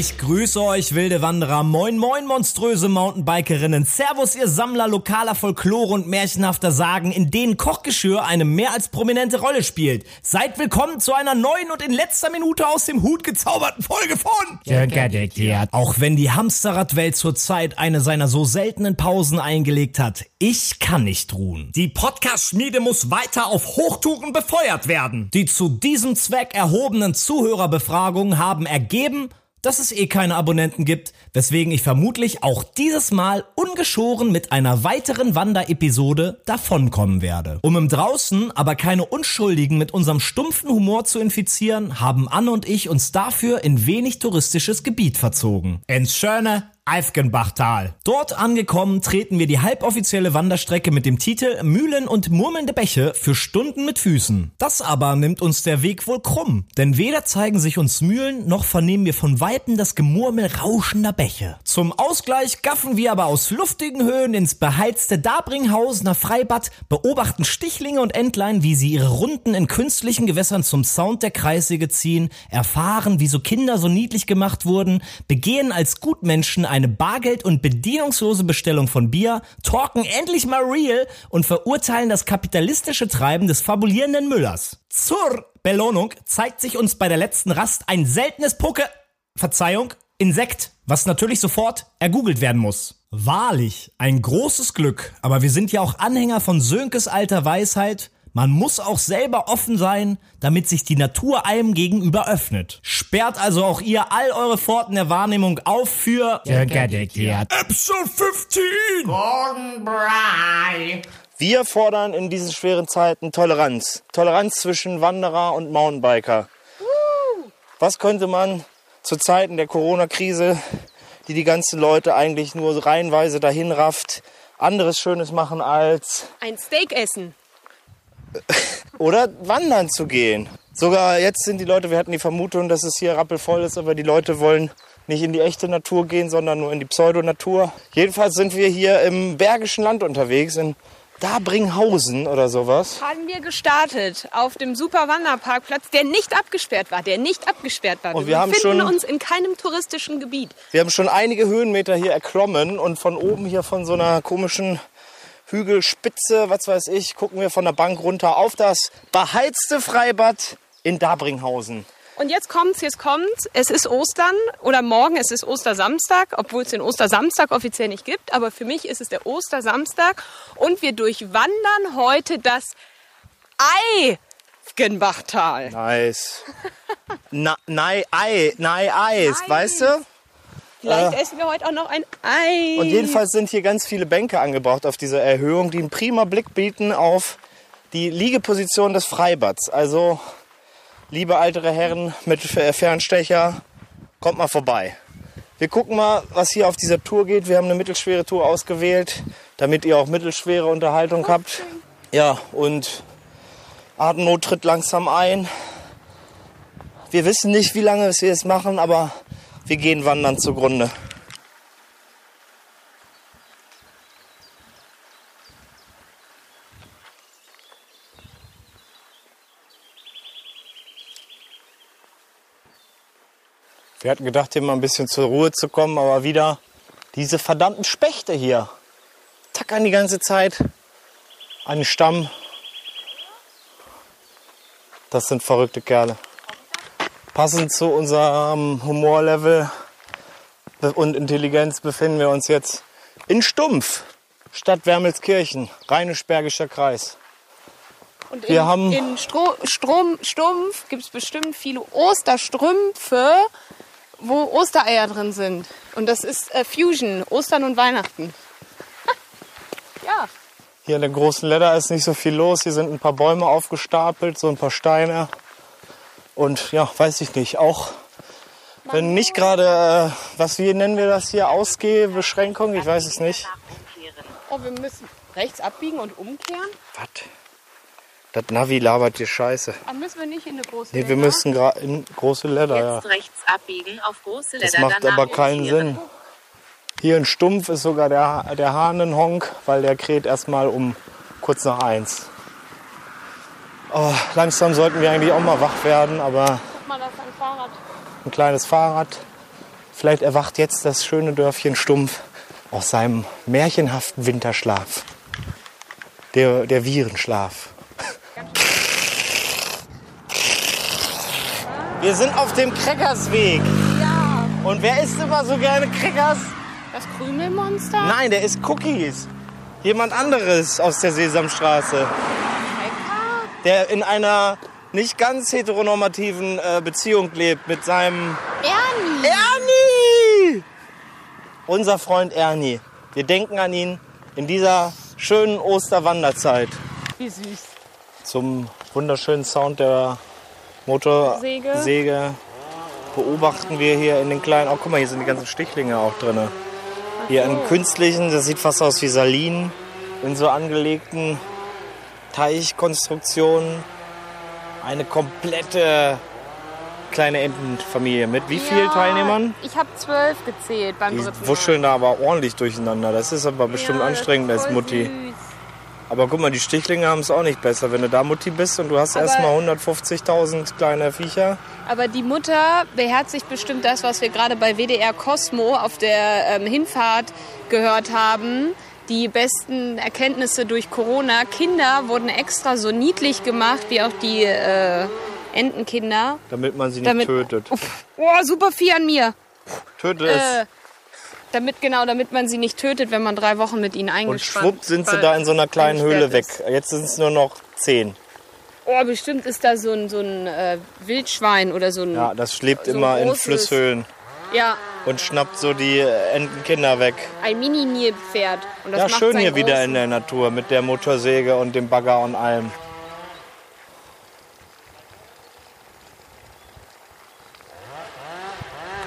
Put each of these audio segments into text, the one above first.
Ich grüße euch, wilde Wanderer. Moin, moin, monströse Mountainbikerinnen. Servus, ihr Sammler lokaler Folklore und märchenhafter Sagen, in denen Kochgeschirr eine mehr als prominente Rolle spielt. Seid willkommen zu einer neuen und in letzter Minute aus dem Hut gezauberten Folge von Auch wenn die Hamsterradwelt zurzeit eine seiner so seltenen Pausen eingelegt hat, ich kann nicht ruhen. Die Podcast-Schmiede muss weiter auf Hochtouren befeuert werden. Die zu diesem Zweck erhobenen Zuhörerbefragungen haben ergeben, dass es eh keine Abonnenten gibt, weswegen ich vermutlich auch dieses Mal ungeschoren mit einer weiteren Wanderepisode davonkommen werde. Um im Draußen aber keine Unschuldigen mit unserem stumpfen Humor zu infizieren, haben Anne und ich uns dafür in wenig touristisches Gebiet verzogen. Ins schöne Eifgenbachtal. Dort angekommen treten wir die halboffizielle Wanderstrecke mit dem Titel Mühlen und murmelnde Bäche für Stunden mit Füßen. Das aber nimmt uns der Weg wohl krumm, denn weder zeigen sich uns Mühlen, noch vernehmen wir von Weitem das Gemurmel rauschender Bäche. Zum Ausgleich gaffen wir aber aus luftigen Höhen ins beheizte Dabringhausener Freibad, beobachten Stichlinge und Entlein, wie sie ihre Runden in künstlichen Gewässern zum Sound der Kreissäge ziehen, erfahren, wieso Kinder so niedlich gemacht wurden, begehen als Gutmenschen eine Bargeld- und bedienungslose Bestellung von Bier, talken endlich mal real und verurteilen das kapitalistische Treiben des fabulierenden Müllers. Zur Belohnung zeigt sich uns bei der letzten Rast ein seltenes Poke... Verzeihung, Insekt, was natürlich sofort ergoogelt werden muss. Wahrlich, ein großes Glück, aber wir sind ja auch Anhänger von Sönkes alter Weisheit, man muss auch selber offen sein, damit sich die Natur einem gegenüber öffnet. Sperrt also auch ihr all eure Pforten der Wahrnehmung auf für Episode 15! Morgenbrei. Wir fordern in diesen schweren Zeiten Toleranz. Toleranz zwischen Wanderer und Mountainbiker. Was könnte man zu Zeiten der Corona-Krise, die die ganzen Leute eigentlich nur reihenweise dahin rafft, anderes Schönes machen als Ein Steak essen. oder wandern zu gehen. Sogar jetzt sind die Leute, wir hatten die Vermutung, dass es hier rappelvoll ist, aber die Leute wollen nicht in die echte Natur gehen, sondern nur in die Pseudonatur. Jedenfalls sind wir hier im Bergischen Land unterwegs, in Dabringhausen oder sowas. Haben wir gestartet auf dem Super Wanderparkplatz, der nicht abgesperrt war, der nicht abgesperrt war. Und wir haben befinden schon- uns in keinem touristischen Gebiet. Wir haben schon einige Höhenmeter hier erklommen und von oben hier von so einer komischen Hügelspitze, was weiß ich, gucken wir von der Bank runter auf das beheizte Freibad in Dabringhausen. Und jetzt kommt's, jetzt kommt's. Es ist Ostern oder morgen, es ist Ostersamstag, obwohl es den Ostersamstag offiziell nicht gibt. Aber für mich ist es der Ostersamstag. Und wir durchwandern heute das Eigenbachtal. Nice. Na, nei, Ei, nei, Eis, Nice. weißt du? Vielleicht essen wir heute auch noch ein Ei. Und jedenfalls sind hier ganz viele Bänke angebaut auf dieser Erhöhung, die einen prima Blick bieten auf die Liegeposition des Freibads. Also, liebe ältere Herren mit Fernstecher, kommt mal vorbei. Wir gucken mal, was hier auf dieser Tour geht. Wir haben eine mittelschwere Tour ausgewählt, damit ihr auch mittelschwere Unterhaltung habt. Ja, und Atemnot tritt langsam ein. Wir wissen nicht, wie lange wir es machen, aber wir gehen wandern zugrunde. Wir hatten gedacht, hier mal ein bisschen zur Ruhe zu kommen, aber wieder diese verdammten Spechte hier. Tackern die ganze Zeit an den Stamm. Das sind verrückte Kerle. Passend zu unserem Humorlevel und Intelligenz befinden wir uns jetzt in Stumpf, Stadt Wermelskirchen, Rheinisch-Bergischer Kreis. Und Wir in, haben- in Stro Strom, Stumpf gibt es bestimmt viele Osterstrümpfe, wo Ostereier drin sind. Und das ist äh, Fusion, Ostern und Weihnachten. ja, Hier in der großen Ledder ist nicht so viel los. Hier sind ein paar Bäume aufgestapelt, so ein paar Steine. Und ja, weiß ich nicht, auch wenn nicht gerade, äh, was wie nennen wir das hier, Ausgehbeschränkung, ich weiß es nicht. oh, wir müssen rechts abbiegen und umkehren. Was? Das Navi labert hier Scheiße. Aber müssen wir nicht in eine große Nee, wir müssen gerade in große Ledder, ja. Jetzt rechts abbiegen auf große Leder. Das macht aber keinen. Sinn. Hier in Stumpf ist sogar der, der Hahn ein Honk, weil der kräht erstmal um kurz nach eins. Oh, langsam sollten wir eigentlich auch mal wach werden, aber Guck mal, da ist ein Fahrrad. ein kleines Fahrrad Vielleicht erwacht jetzt das schöne Dörfchen Stumpf aus seinem märchenhaften Winterschlaf. Der, der Virenschlaf. Wir sind auf dem Creckersweg. Ja. Und wer isst immer so gerne Crackers? Das Krümelmonster? Nein, der isst Cookies. Jemand anderes aus der Sesamstraße. Der in einer nicht ganz heteronormativen äh, Beziehung lebt mit seinem Ernie. Ernie! Unser Freund Ernie. Wir denken an ihn in dieser schönen Osterwanderzeit. Wie süß. Zum wunderschönen Sound der Motorsäge Säge. beobachten wir hier in den kleinen. Oh, guck mal, hier sind die ganzen Stichlinge auch drin. Hier einen künstlichen, das sieht fast aus wie Salinen, in so angelegten Teichkonstruktionen. Eine komplette kleine Entenfamilie mit wie vielen Ja, Teilnehmern? Ich habe zwölf gezählt beim Die dritten wuscheln da aber ordentlich durcheinander. Das ist aber bestimmt Ja, anstrengend als Mutti. süß. Aber guck mal, die Stichlinge haben es auch nicht besser. Wenn du da Mutti bist und du hast Aber- erstmal 150.000 kleine Viecher. Aber die Mutter beherzigt bestimmt das, was wir gerade bei WDR Cosmo auf der ähm, Hinfahrt gehört haben. Die besten Erkenntnisse durch Corona. Kinder wurden extra so niedlich gemacht, wie auch die äh, Entenkinder. Damit man sie nicht Damit- tötet. Oh, super viel an mir. Töte es. Äh, damit, genau, damit man sie nicht tötet, wenn man drei Wochen mit ihnen und eingespannt schwupp sind sie da in so einer kleinen Höhle weg. eingesperrt Jetzt sind es nur noch zehn. Oh, bestimmt ist da so ein, so ein äh, Wildschwein oder so ein. Ja, das lebt So immer in Flusshöhlen ja und schnappt so die äh, Entenkinder weg. ein Mini-Nilpferd. Ja, schön hier wieder großen- in der Natur mit der Motorsäge und dem Bagger und allem.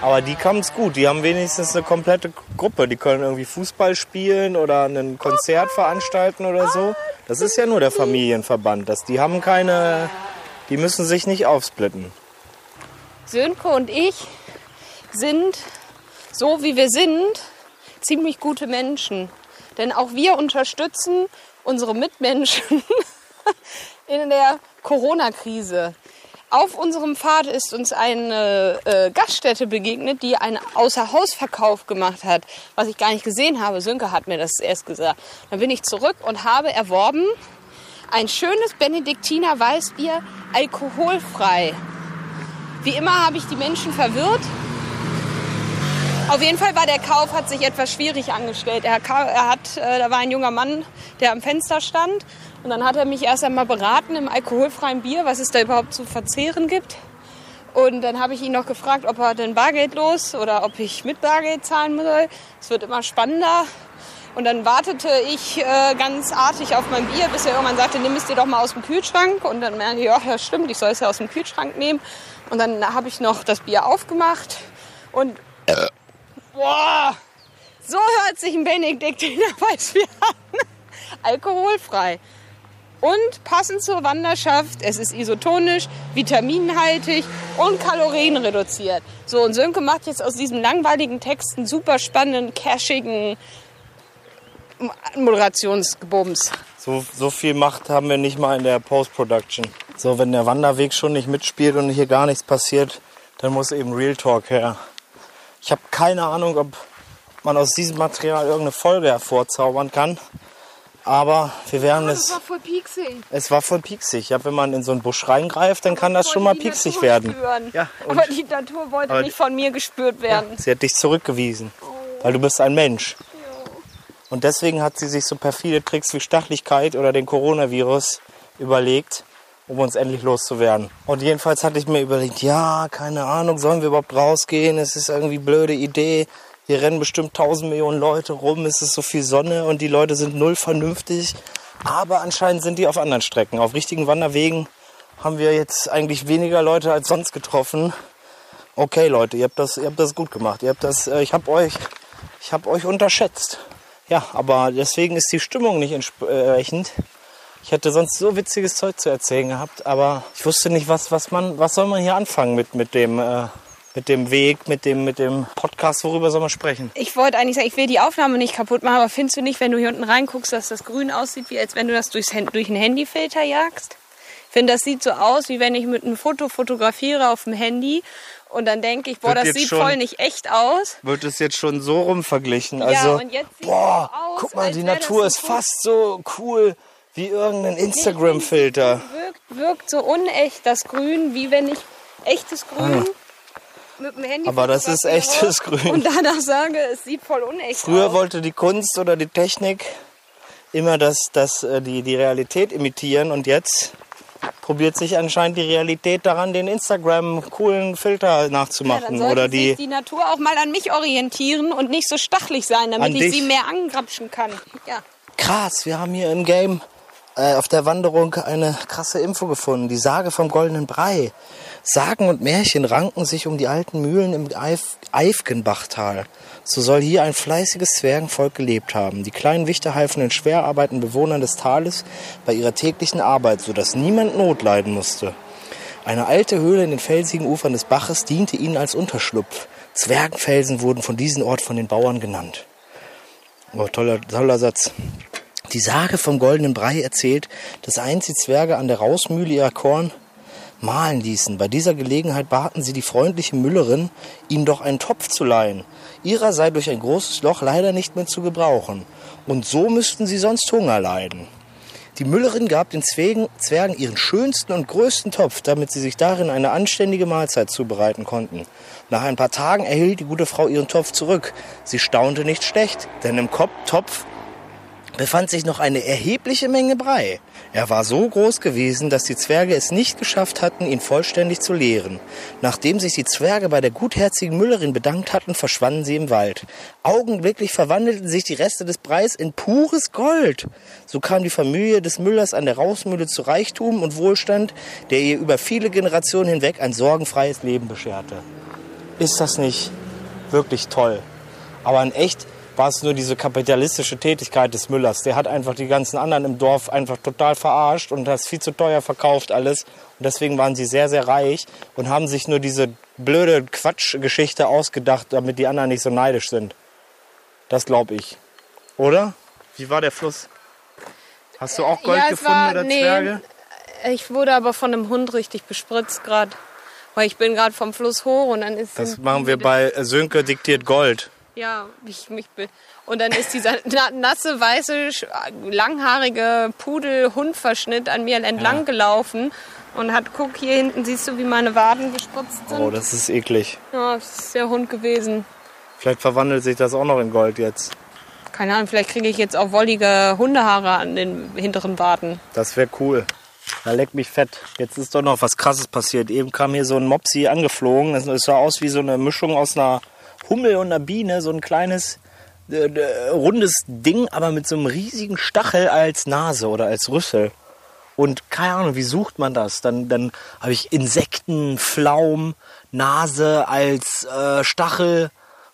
Aber die kamen es gut. Die haben wenigstens eine komplette Gruppe. Die können irgendwie Fußball spielen oder ein Konzert veranstalten oder so. Das ist ja nur der Familienverband. Das, die haben keine. Die müssen sich nicht aufsplitten. Sönke und ich sind, so wie wir sind, ziemlich gute Menschen. Denn auch wir unterstützen unsere Mitmenschen in der Corona-Krise. Auf unserem Pfad ist uns eine äh, Gaststätte begegnet, die einen Außerhausverkauf gemacht hat, was ich gar nicht gesehen habe. Sönke hat mir das erst gesagt. Dann bin ich zurück und habe erworben ein schönes Benediktiner Weißbier, alkoholfrei. Wie immer habe ich die Menschen verwirrt. Auf jeden Fall war der Kauf, hat sich etwas schwierig angestellt. Er, er hat, äh, da war ein junger Mann, der am Fenster stand. Und dann hat er mich erst einmal beraten im alkoholfreien Bier, was es da überhaupt zu verzehren gibt. Und dann habe ich ihn noch gefragt, ob er denn Bargeld los oder ob ich mit Bargeld zahlen soll. Es wird immer spannender. Und dann wartete ich äh, ganz artig auf mein Bier, bis er irgendwann sagte, nimm es dir doch mal aus dem Kühlschrank. Und dann merkte ich, ja, ja stimmt, ich soll es ja aus dem Kühlschrank nehmen. Und dann habe ich noch das Bier aufgemacht und boah, so hört sich ein Benediktiner Weißbier an. Alkoholfrei. Und passend zur Wanderschaft, es ist isotonisch, vitaminhaltig und kalorienreduziert. So, und Sönke macht jetzt aus diesem langweiligen Text einen super spannenden, cashigen Moderationsgebums. So, so viel Macht haben wir nicht mal in der Post-Production. So, wenn der Wanderweg schon nicht mitspielt und hier gar nichts passiert, dann muss eben Real Talk her. Ich habe keine Ahnung, ob man aus diesem Material irgendeine Folge hervorzaubern kann. Aber wir werden es. voll pieksig. Es war voll pieksig. Ja, wenn man in so einen Busch reingreift, dann kann das schon mal pieksig werden. Ja, und Aber die Natur wollte nicht von mir gespürt werden. sie hat dich zurückgewiesen, weil du bist ein Mensch. Und deswegen hat sie sich so perfide Tricks wie Stachlichkeit oder den Coronavirus überlegt, um uns endlich loszuwerden. Und jedenfalls hatte ich mir überlegt, ja, keine Ahnung, sollen wir überhaupt rausgehen? Es ist irgendwie eine blöde Idee. Hier rennen bestimmt tausend Millionen Leute rum, es ist so viel Sonne und die Leute sind null vernünftig. Aber anscheinend sind die auf anderen Strecken. Auf richtigen Wanderwegen haben wir jetzt eigentlich weniger Leute als sonst getroffen. Okay, Leute, ihr habt das, ihr habt das gut gemacht. Ihr habt das, äh, ich habe euch, ich habe euch unterschätzt. Ja, aber deswegen ist die Stimmung nicht entsprechend. Ich hätte sonst so witziges Zeug zu erzählen gehabt, aber ich wusste nicht, was, was man, was soll man hier anfangen mit, mit dem, äh, mit dem Weg, mit dem, mit dem Podcast, worüber soll man sprechen? Ich wollte eigentlich sagen, ich will die Aufnahme nicht kaputt machen, aber findest du nicht, wenn du hier unten reinguckst, dass das grün aussieht, wie als wenn du das durchs, durch einen Handyfilter jagst? Ich finde, das sieht so aus, wie wenn ich mit einem Foto fotografiere auf dem Handy Und dann denke ich, boah, Wird das sieht schon- voll nicht echt aus. Wird es jetzt schon so rum verglichen? Also, und jetzt boah, aus, guck mal, die Natur so ist cool. fast so cool wie irgendein Instagram-Filter. Wirkt, wirkt so unecht, das Grün, wie wenn ich echtes Grün mit dem Handy Ah. Aber das ist echtes Grün. Und danach sage, es sieht voll unecht Früher aus. wollte die Kunst oder die Technik immer das, das, äh, die, die Realität imitieren und jetzt probiert sich anscheinend die Realität daran, den Instagram coolen Filter ja, nachzumachen sollte oder sich die die Natur auch mal an mich orientieren und nicht so stachelig sein, damit ich dich. sie mehr angrapschen kann. Ja. Krass, wir haben hier im Game äh, auf der Wanderung eine krasse Info gefunden. Die Sage vom goldenen Brei. Sagen und Märchen ranken sich um die alten Mühlen im Eif Eifgenbachtal. So soll hier ein fleißiges Zwergenvolk gelebt haben. Die kleinen Wichter halfen den schwer arbeitenden Bewohnern des Tales bei ihrer täglichen Arbeit, sodass niemand Not leiden musste. Eine alte Höhle in den felsigen Ufern des Baches diente ihnen als Unterschlupf. Zwergenfelsen wurden von diesem Ort von den Bauern genannt. Oh, toller, toller Satz. Die Sage vom goldenen Brei erzählt, dass einst die Zwerge an der Rausmühle ihr Korn mahlen ließen. Bei dieser Gelegenheit baten sie die freundliche Müllerin, ihnen doch einen Topf zu leihen. Ihrer sei durch ein großes Loch leider nicht mehr zu gebrauchen. Und so müssten sie sonst Hunger leiden. Die Müllerin gab den Zwergen, ihren schönsten und größten Topf, damit sie sich darin eine anständige Mahlzeit zubereiten konnten. Nach ein paar Tagen erhielt die gute Frau ihren Topf zurück. Sie staunte nicht schlecht, denn im Kopf Topf befand sich noch eine erhebliche Menge Brei. Er war so groß gewesen, dass die Zwerge es nicht geschafft hatten, ihn vollständig zu leeren. Nachdem sich die Zwerge bei der gutherzigen Müllerin bedankt hatten, verschwanden sie im Wald. Augenblicklich verwandelten sich die Reste des Breis in pures Gold. So kam die Familie des Müllers an der Rausmühle zu Reichtum und Wohlstand, der ihr über viele Generationen hinweg ein sorgenfreies Leben bescherte. Ist das nicht wirklich toll? Aber in echt war es nur diese kapitalistische Tätigkeit des Müllers. Der hat einfach die ganzen anderen im Dorf einfach total verarscht und das viel zu teuer verkauft alles. Und deswegen waren sie sehr, sehr reich und haben sich nur diese blöde Quatschgeschichte ausgedacht, damit die anderen nicht so neidisch sind. Das glaube ich. Oder? Wie war der Fluss? Hast du auch Gold Ja, gefunden war- oder nee. Zwerge? Ich wurde aber von einem Hund richtig bespritzt gerade. Weil ich bin gerade vom Fluss hoch und dann ist... Das machen wir bei Sönke diktiert Gold. Ja, ich mich be und dann ist dieser na, nasse, weiße, langhaarige Pudel-Hund-Verschnitt an mir entlang gelaufen und hat, guck, hier hinten siehst du, wie meine Waden bespritzt sind. Oh, das ist eklig. ja, das ist der Hund gewesen. Vielleicht verwandelt sich das auch noch in Gold jetzt. Keine Ahnung, vielleicht kriege ich jetzt auch wollige Hundehaare an den hinteren Waden. Das wäre cool. Da leck mich fett. Jetzt ist doch noch was Krasses passiert. Eben kam hier so ein Mopsi angeflogen. Es es sah aus wie so eine Mischung aus einer Hummel und einer Biene. So ein kleines, äh, rundes Ding, aber mit so einem riesigen Stachel als Nase oder als Rüssel. Und keine Ahnung, wie sucht man das? Dann, dann habe ich Insekten, Pflaum, Nase als äh, Stachel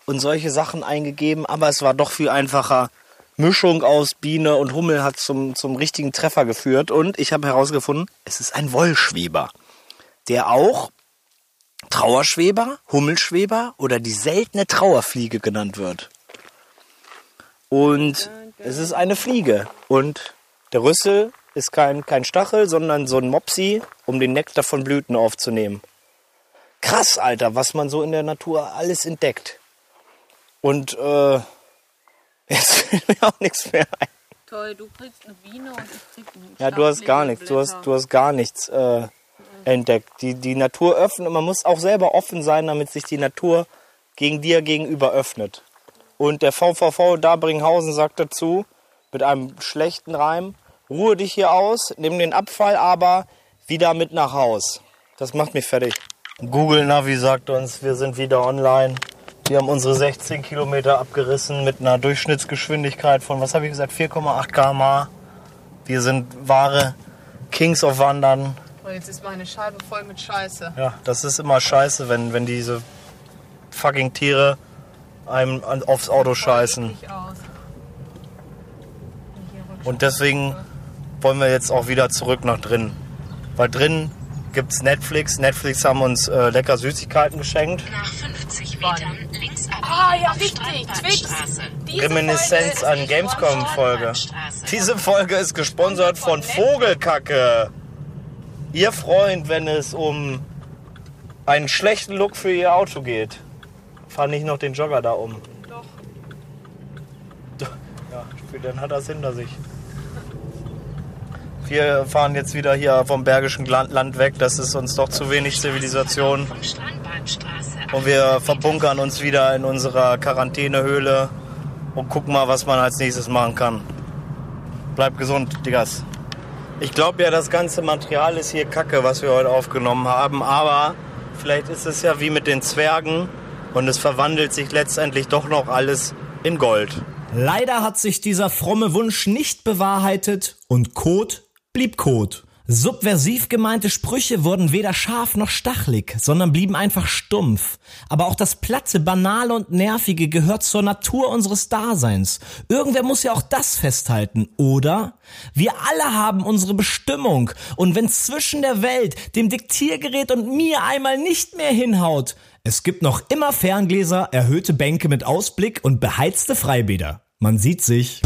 und solche Sachen eingegeben. Aber es war doch viel einfacher. Mischung aus Biene und Hummel hat zum, zum richtigen Treffer geführt. Und ich habe herausgefunden, es ist ein Wollschweber, der auch Trauerschweber, Hummelschweber oder die seltene Trauerfliege genannt wird. Und es ist eine Fliege. Und der Rüssel ist kein, kein Stachel, sondern so ein Mopsi, um den Nektar von Blüten aufzunehmen. Krass, Alter, was man so in der Natur alles entdeckt. Und äh, jetzt fällt mir auch nichts mehr ein. Toll, du kriegst eine Biene und ich krieg einen Ja, du hast gar nichts. Du hast, du hast gar nichts äh, entdeckt. Die, die Natur öffnet. Man muss auch selber offen sein, damit sich die Natur gegen dir gegenüber öffnet. Und der VVV Dabringhausen sagt dazu, mit einem schlechten Reim, ruhe dich hier aus, nimm den Abfall aber wieder mit nach Haus. Das macht mich fertig. Google Navi sagt uns, wir sind wieder online. Wir haben unsere 16 Kilometer abgerissen mit einer Durchschnittsgeschwindigkeit von, was habe ich gesagt, 4,8 km/h. Wir sind wahre Kings of Wandern. Oh, jetzt ist meine Scheibe voll mit Scheiße. Ja, das ist immer scheiße, wenn, wenn diese fucking Tiere einem an- aufs Auto scheißen. Aus. Und deswegen wollen wir jetzt auch wieder zurück nach drinnen. Weil drinnen gibt's Netflix. Netflix haben uns äh, lecker Süßigkeiten geschenkt. Nach 50 Metern links abbiegen Ah, ja, auf richtig. Twix. Diese Reminiszenz Folge an Gamescom-Folge. Diese Folge ist gesponsert von Vogelkacke. Ihr Freund, wenn es um einen schlechten Look für ihr Auto geht. Fahr nicht noch den Jogger da um. Doch. Ja, für den hat er es hinter sich. Wir fahren jetzt wieder hier vom Bergischen Land weg. Das ist uns doch zu wenig Zivilisation. Und wir verbunkern uns wieder in unserer Quarantänehöhle und gucken mal, was man als nächstes machen kann. Bleibt gesund, Diggas. Ich glaube ja, das ganze Material ist hier Kacke, was wir heute aufgenommen haben. Aber vielleicht ist es ja wie mit den Zwergen und es verwandelt sich letztendlich doch noch alles in Gold. Leider hat sich dieser fromme Wunsch nicht bewahrheitet und Kot blieb Kot. Subversiv gemeinte Sprüche wurden weder scharf noch stachlig, sondern blieben einfach stumpf. Aber auch das Platte, Banale und Nervige gehört zur Natur unseres Daseins. Irgendwer muss ja auch das festhalten, oder? Wir alle haben unsere Bestimmung. Und wenn zwischen der Welt, dem Diktiergerät und mir einmal nicht mehr hinhaut, es gibt noch immer Ferngläser, erhöhte Bänke mit Ausblick und beheizte Freibäder. Man sieht sich.